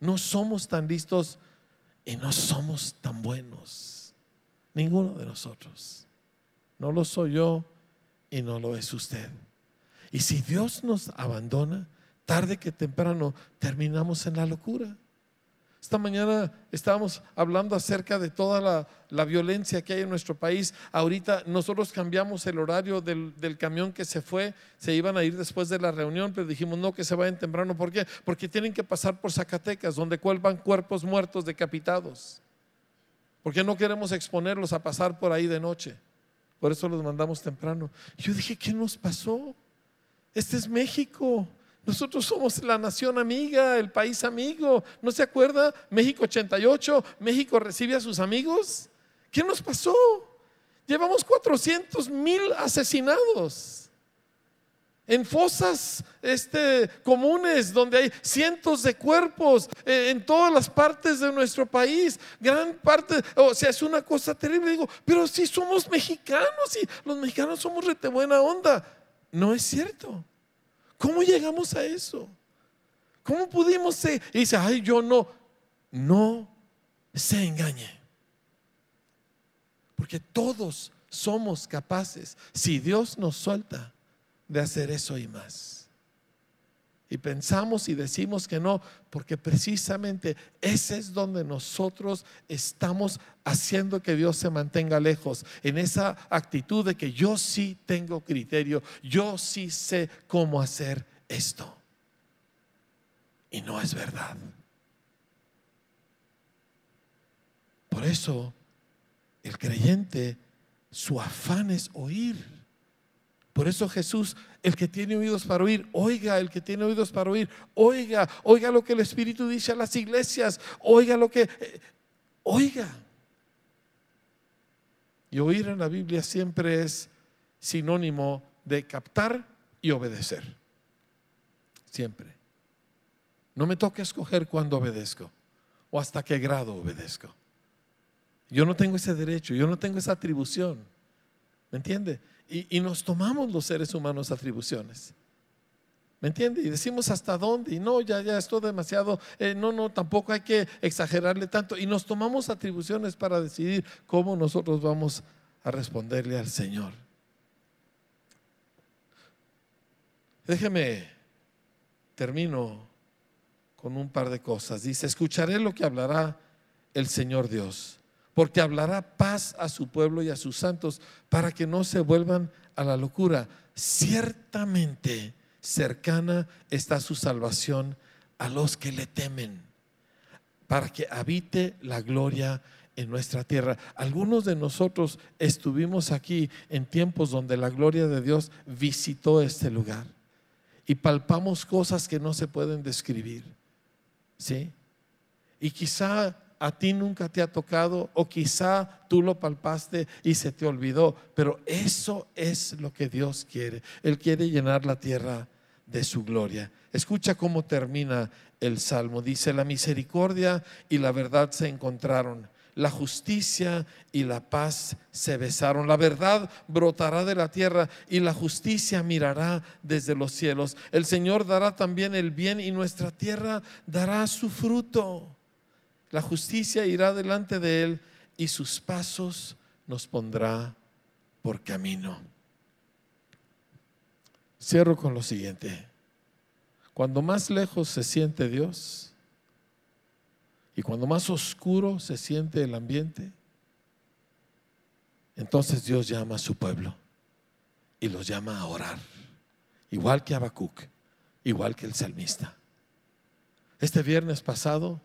No somos tan listos y no somos tan buenos. Ninguno de nosotros. No lo soy yo y no lo es usted. Y si Dios nos abandona, tarde que temprano terminamos en la locura. Esta mañana estábamos hablando acerca de toda la, violencia que hay en nuestro país. Ahorita nosotros cambiamos el horario del, del, camión que se fue. Se iban a ir después de la reunión, pero dijimos no, que se vayan temprano. ¿Por qué? Porque tienen que pasar por Zacatecas, donde cuelgan cuerpos muertos decapitados. Porque no queremos exponerlos a pasar por ahí de noche. Por eso los mandamos temprano. Yo dije, ¿qué nos pasó? Este es México. Nosotros somos la nación amiga, el país amigo. ¿No se acuerda? México 88, México recibe a sus amigos. ¿Qué nos pasó? Llevamos 400 mil asesinados en fosas este, comunes donde hay cientos de cuerpos eh, en todas las partes de nuestro país. Gran parte, o sea, es una cosa terrible. Digo, pero si somos mexicanos y los mexicanos somos rete buena onda. No es cierto. ¿Cómo llegamos a eso? ¿Cómo pudimos ser? Y dice, ay, yo no. No se engañe. Porque todos somos capaces, si Dios nos suelta, de hacer eso y más. Y pensamos y decimos que no, porque precisamente ese es donde nosotros estamos haciendo que Dios se mantenga lejos, en esa actitud de que yo sí tengo criterio, yo sí sé cómo hacer esto. Y no es verdad. Por eso el creyente, su afán es oír por eso Jesús, el que tiene oídos para oír, oiga, el que tiene oídos para oír, oiga, oiga lo que el Espíritu dice a las iglesias, oiga lo que, eh, oiga. Y oír en la Biblia siempre es sinónimo de captar y obedecer. Siempre. No me toque escoger cuándo obedezco o hasta qué grado obedezco. Yo no tengo ese derecho, yo no tengo esa atribución. ¿Me entiende? Y, nos tomamos los seres humanos atribuciones. ¿Me entiende? Y decimos hasta dónde. Y no, ya, ya, esto demasiado. Eh, no, no, tampoco hay que exagerarle tanto. Y nos tomamos atribuciones para decidir cómo nosotros vamos a responderle al Señor. Déjeme, termino con un par de cosas. Dice, escucharé lo que hablará el Señor Dios porque hablará paz a su pueblo y a sus santos para que no se vuelvan a la locura. Ciertamente cercana está su salvación a los que le temen, para que habite la gloria en nuestra tierra. Algunos de nosotros estuvimos aquí en tiempos donde la gloria de Dios visitó este lugar y palpamos cosas que no se pueden describir. ¿Sí? Y quizá a ti nunca te ha tocado o quizá tú lo palpaste y se te olvidó, pero eso es lo que Dios quiere. Él quiere llenar la tierra de su gloria. Escucha cómo termina el salmo. Dice, la misericordia y la verdad se encontraron. La justicia y la paz se besaron. La verdad brotará de la tierra y la justicia mirará desde los cielos. El Señor dará también el bien y nuestra tierra dará su fruto. La justicia irá delante de él y sus pasos nos pondrá por camino. Cierro con lo siguiente. Cuando más lejos se siente Dios y cuando más oscuro se siente el ambiente, entonces Dios llama a su pueblo y los llama a orar, igual que Habacuc, igual que el salmista. Este viernes pasado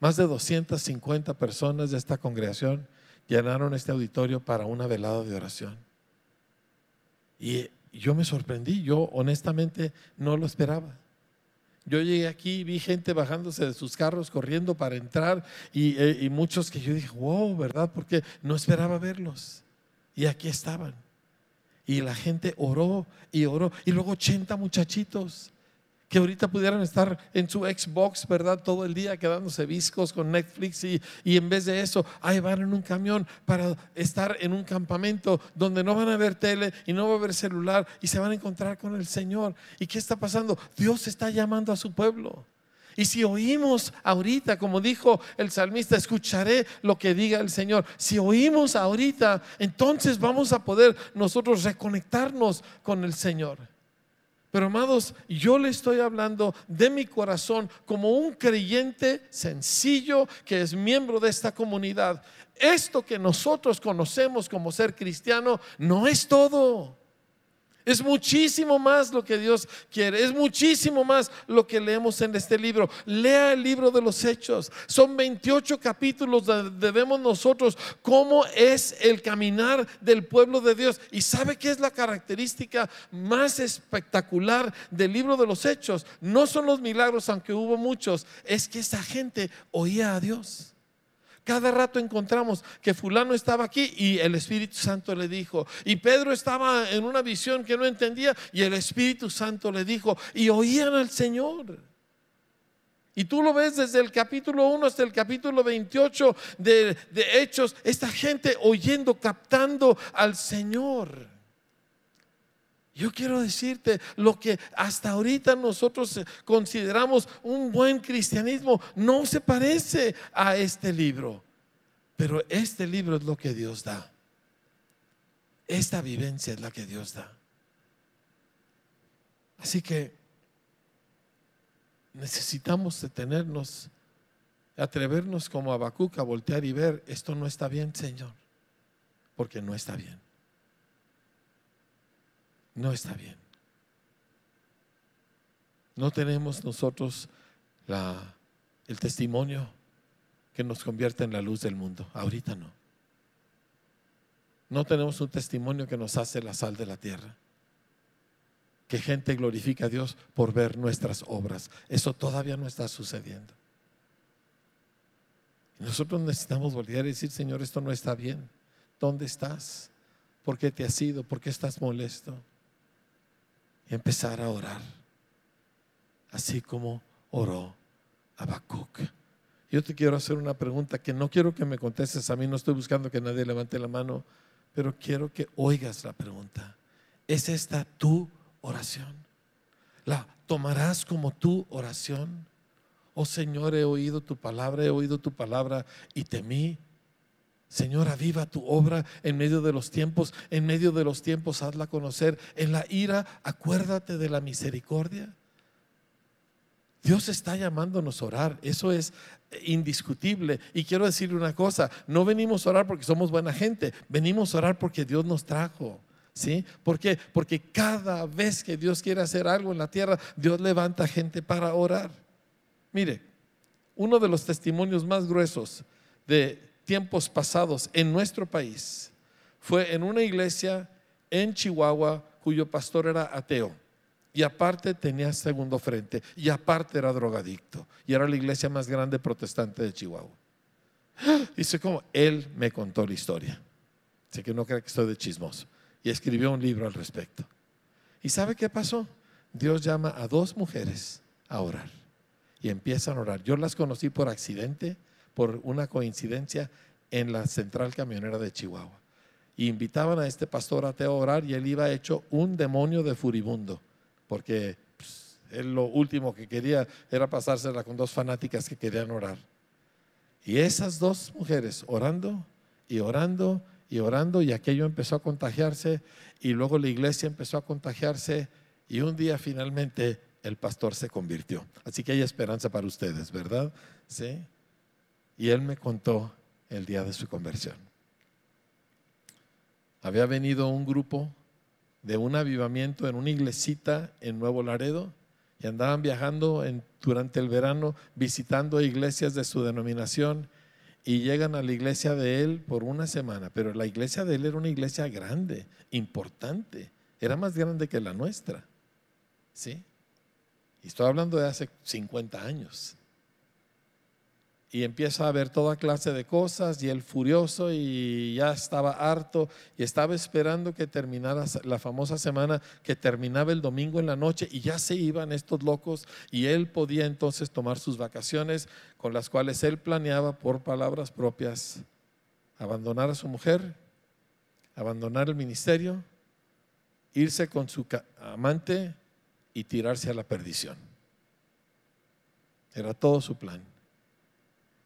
más de 250 personas de esta congregación llenaron este auditorio para una velada de oración. Y yo me sorprendí, yo honestamente no lo esperaba. Yo llegué aquí, vi gente bajándose de sus carros, corriendo para entrar y, eh, y, muchos que yo dije, wow, ¿verdad? Porque no esperaba verlos. Y aquí estaban. Y la gente oró y oró. Y luego 80 muchachitos que ahorita pudieran estar en su Xbox, ¿verdad? Todo el día quedándose viscos con Netflix y, y, en vez de eso, ahí van en un camión para estar en un campamento donde no van a ver tele y no va a haber celular y se van a encontrar con el Señor. ¿Y qué está pasando? Dios está llamando a su pueblo. Y si oímos ahorita, como dijo el salmista, escucharé lo que diga el Señor. Si oímos ahorita, entonces vamos a poder nosotros reconectarnos con el Señor. Pero amados, yo le estoy hablando de mi corazón como un creyente sencillo que es miembro de esta comunidad. Esto que nosotros conocemos como ser cristiano no es todo. Es muchísimo más lo que Dios quiere, es muchísimo más lo que leemos en este libro. Lea el libro de los Hechos. Son 28 capítulos donde vemos nosotros cómo es el caminar del pueblo de Dios. ¿Y sabe qué es la característica más espectacular del libro de los Hechos? No son los milagros, aunque hubo muchos, es que esa gente oía a Dios. Cada rato encontramos que fulano estaba aquí y el Espíritu Santo le dijo. Y Pedro estaba en una visión que no entendía y el Espíritu Santo le dijo. Y oían al Señor. Y tú lo ves desde el capítulo 1 hasta el capítulo 28 de, de Hechos, esta gente oyendo, captando al Señor. Yo quiero decirte lo que hasta ahorita nosotros consideramos un buen cristianismo no se parece a este libro. Pero este libro es lo que Dios da. Esta vivencia es la que Dios da. Así que necesitamos detenernos, atrevernos como Habacuc a voltear y ver, esto no está bien, Señor, porque no está bien no está bien. No tenemos nosotros el testimonio que nos convierte en la luz del mundo. Ahorita no. No tenemos un testimonio que nos hace la sal de la tierra. Que gente glorifica a Dios por ver nuestras obras. Eso todavía no está sucediendo. Nosotros necesitamos volver y decir, Señor, esto no está bien. ¿Dónde estás? ¿Por qué te has ido? ¿Por qué estás molesto? Empezar a orar, así como oró Habacuc. Yo te quiero hacer una pregunta que no quiero que me contestes a mí, no estoy buscando que nadie levante la mano, pero quiero que oigas la pregunta. ¿Es esta tu oración? ¿La tomarás como tu oración? Oh Señor, he oído tu palabra, he oído tu palabra y temí Señor, aviva tu obra en medio de los tiempos, en medio de los tiempos hazla conocer. En la ira, acuérdate de la misericordia. Dios está llamándonos a orar, eso es indiscutible. Y quiero decirle una cosa, no venimos a orar porque somos buena gente, venimos a orar porque Dios nos trajo. ¿Sí? ¿Por qué? Porque cada vez que Dios quiere hacer algo en la tierra, Dios levanta gente para orar. Mire, uno de los testimonios más gruesos de tiempos pasados en nuestro país fue en una iglesia en Chihuahua cuyo pastor era ateo y aparte tenía segundo frente y aparte era drogadicto y era la iglesia más grande protestante de Chihuahua. Dice como él me contó la historia. Sé que no cree que estoy de chismoso y escribió un libro al respecto. ¿Y sabe qué pasó? Dios llama a dos mujeres a orar y empiezan a orar. Yo las conocí por accidente, por una coincidencia en la central camionera de Chihuahua. Y invitaban a este pastor a orar y él iba hecho un demonio de furibundo, porque pues, él lo último que quería era pasársela con dos fanáticas que querían orar. Y esas dos mujeres orando y orando y orando y aquello empezó a contagiarse y luego la iglesia empezó a contagiarse y un día finalmente el pastor se convirtió. Así que hay esperanza para ustedes, ¿verdad? Sí. Y él me contó el día de su conversión. Había venido un grupo de un avivamiento en una iglesita en Nuevo Laredo y andaban viajando durante el verano visitando iglesias de su denominación y llegan a la iglesia de él por una semana, pero la iglesia de él era una iglesia grande, importante, era más grande que la nuestra. ¿Sí? Y estoy hablando de hace 50 años y empieza a ver toda clase de cosas y él furioso y ya estaba harto y estaba esperando que terminara la famosa semana que terminaba el domingo en la noche y ya se iban estos locos y él podía entonces tomar sus vacaciones con las cuales él planeaba por palabras propias abandonar a su mujer, abandonar el ministerio, irse con su amante y tirarse a la perdición. Era todo su plan.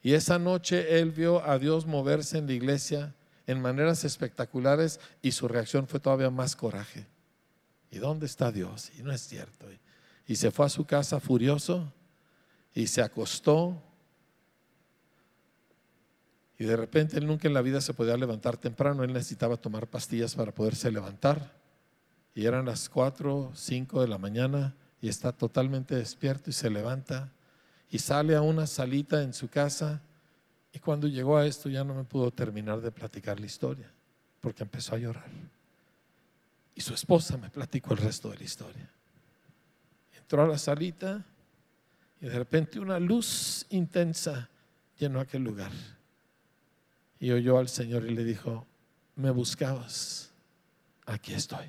Y esa noche él vio a Dios moverse en la iglesia en maneras espectaculares y su reacción fue todavía más coraje. ¿Y dónde está Dios? Y no es cierto. Y se fue a su casa furioso y se acostó. Y de repente él nunca en la vida se podía levantar temprano, él necesitaba tomar pastillas para poderse levantar. Y eran las 4, 5 de la mañana y está totalmente despierto y se levanta y sale a una salita en su casa. Y cuando llegó a esto ya no me pudo terminar de platicar la historia, porque empezó a llorar. Y su esposa me platicó el resto de la historia. Entró a la salita y de repente una luz intensa llenó aquel lugar. Y oyó al Señor y le dijo, me buscabas, aquí estoy.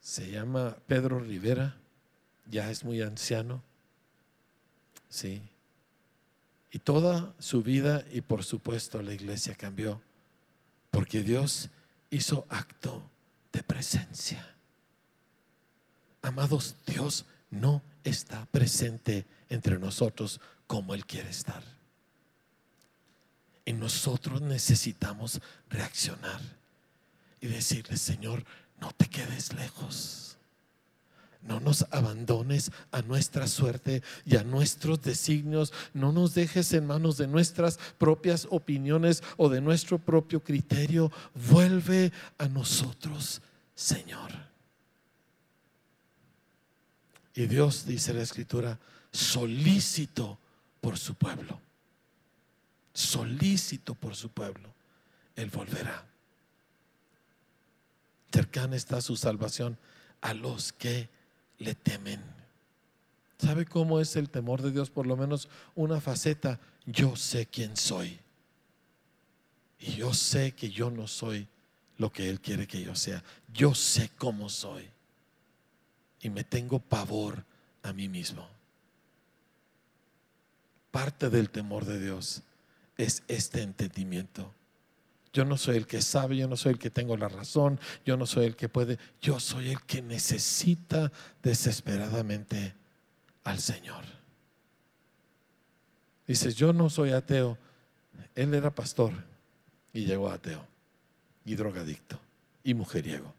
Se llama Pedro Rivera ya es muy anciano. Sí. Y toda su vida y por supuesto la iglesia cambió porque Dios hizo acto de presencia. Amados, Dios no está presente entre nosotros como Él quiere estar. Y nosotros necesitamos reaccionar y decirle, Señor, no te quedes lejos. No nos abandones a nuestra suerte y a nuestros designios. No nos dejes en manos de nuestras propias opiniones o de nuestro propio criterio. Vuelve a nosotros, Señor. Y Dios, dice la Escritura, solícito por su pueblo. Solícito por su pueblo. Él volverá. Cercana está su salvación a los que le temen. ¿Sabe cómo es el temor de Dios? Por lo menos una faceta. Yo sé quién soy. Y yo sé que yo no soy lo que Él quiere que yo sea. Yo sé cómo soy. Y me tengo pavor a mí mismo. Parte del temor de Dios es este entendimiento. Yo no soy el que sabe, yo no soy el que tengo la razón, yo no soy el que puede, yo soy el que necesita desesperadamente al Señor. Dices, yo no soy ateo. Él era pastor y llegó ateo y drogadicto y mujeriego,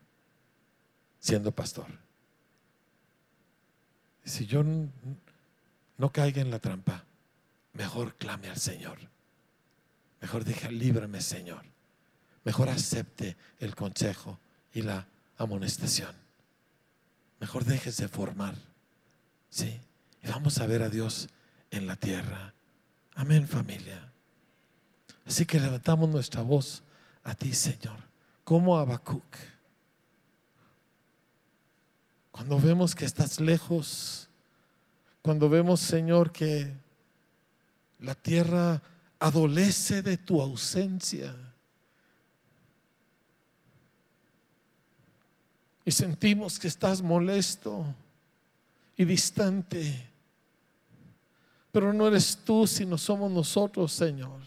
siendo pastor. Si yo no caiga en la trampa, mejor clame al Señor. Mejor dije, líbrame, Señor. Mejor acepte el consejo y la amonestación. Mejor déjese formar. Sí. Y vamos a ver a Dios en la tierra. Amén, familia. Así que levantamos nuestra voz a ti, Señor, como Habacuc. Cuando vemos que estás lejos, cuando vemos, Señor, que la tierra adolece de tu ausencia. Y sentimos que estás molesto y distante. Pero no eres tú, sino somos nosotros, Señor.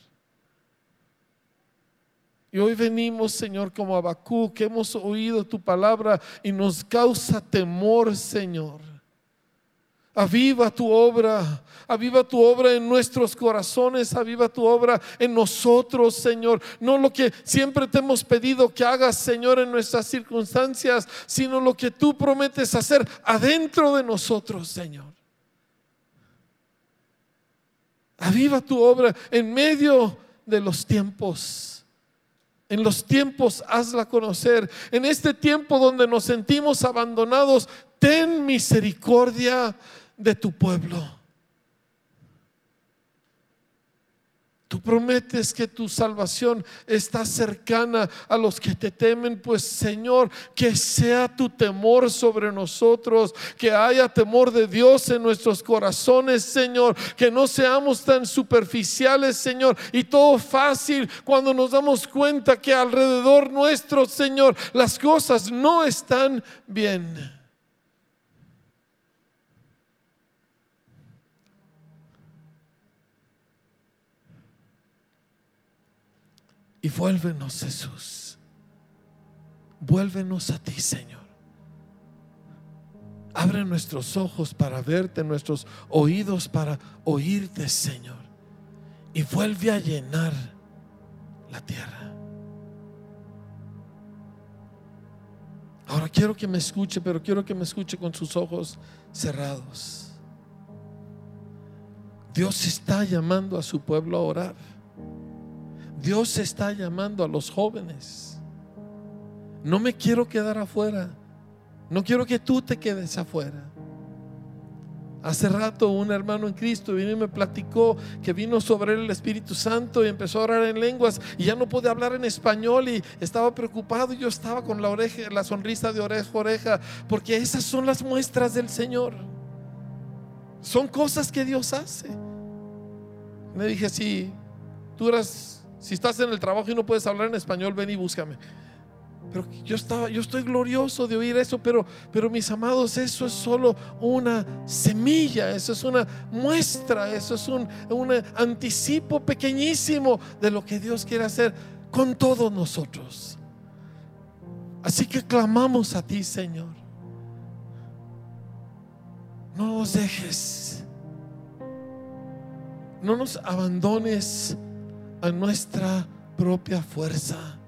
Y hoy venimos, Señor, como Abacú, que hemos oído tu palabra y nos causa temor, Señor. Aviva tu obra, aviva tu obra en nuestros corazones, aviva tu obra en nosotros, Señor. No lo que siempre te hemos pedido que hagas, Señor, en nuestras circunstancias, sino lo que tú prometes hacer adentro de nosotros, Señor. Aviva tu obra en medio de los tiempos. En los tiempos hazla conocer. En este tiempo donde nos sentimos abandonados, ten misericordia de tu pueblo. Tú prometes que tu salvación está cercana a los que te temen, pues Señor, que sea tu temor sobre nosotros, que haya temor de Dios en nuestros corazones, Señor, que no seamos tan superficiales, Señor, y todo fácil cuando nos damos cuenta que alrededor nuestro, Señor, las cosas no están bien. Y vuélvenos, Jesús. Vuélvenos a ti, Señor. Abre nuestros ojos para verte, nuestros oídos para oírte, Señor. Y vuelve a llenar la tierra. Ahora quiero que me escuche, pero quiero que me escuche con sus ojos cerrados. Dios está llamando a su pueblo a orar. Dios está llamando a los jóvenes. No me quiero quedar afuera. No quiero que tú te quedes afuera. Hace rato un hermano en Cristo vino y me platicó que vino sobre él el Espíritu Santo y empezó a orar en lenguas y ya no pude hablar en español y estaba preocupado y yo estaba con la oreja, la sonrisa de oreja a oreja, porque esas son las muestras del Señor. Son cosas que Dios hace. Me dije, sí, tú eras si estás en el trabajo y no puedes hablar en español, ven y búscame. Pero yo estaba, yo estoy glorioso de oír eso, pero, pero mis amados, eso es solo una semilla, eso es una muestra, eso es un, un anticipo pequeñísimo de lo que Dios quiere hacer con todos nosotros. Así que clamamos a ti, Señor. No nos dejes, no nos abandones a nuestra propia fuerza.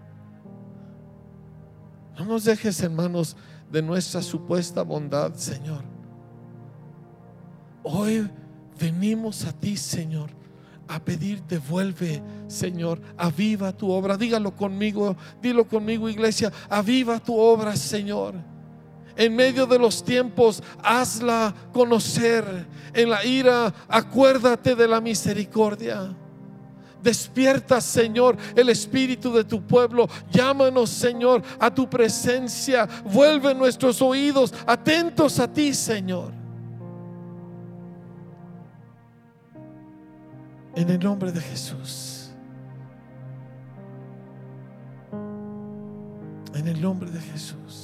No nos dejes en manos de nuestra supuesta bondad, Señor. Hoy venimos a ti, Señor, a pedirte, vuelve, Señor, aviva tu obra. Dígalo conmigo, dilo conmigo, iglesia, aviva tu obra, Señor. En medio de los tiempos, hazla conocer. En la ira, acuérdate de la misericordia. Despierta, Señor, el espíritu de tu pueblo. Llámanos, Señor, a tu presencia. Vuelve nuestros oídos atentos a ti, Señor. En el nombre de Jesús. En el nombre de Jesús.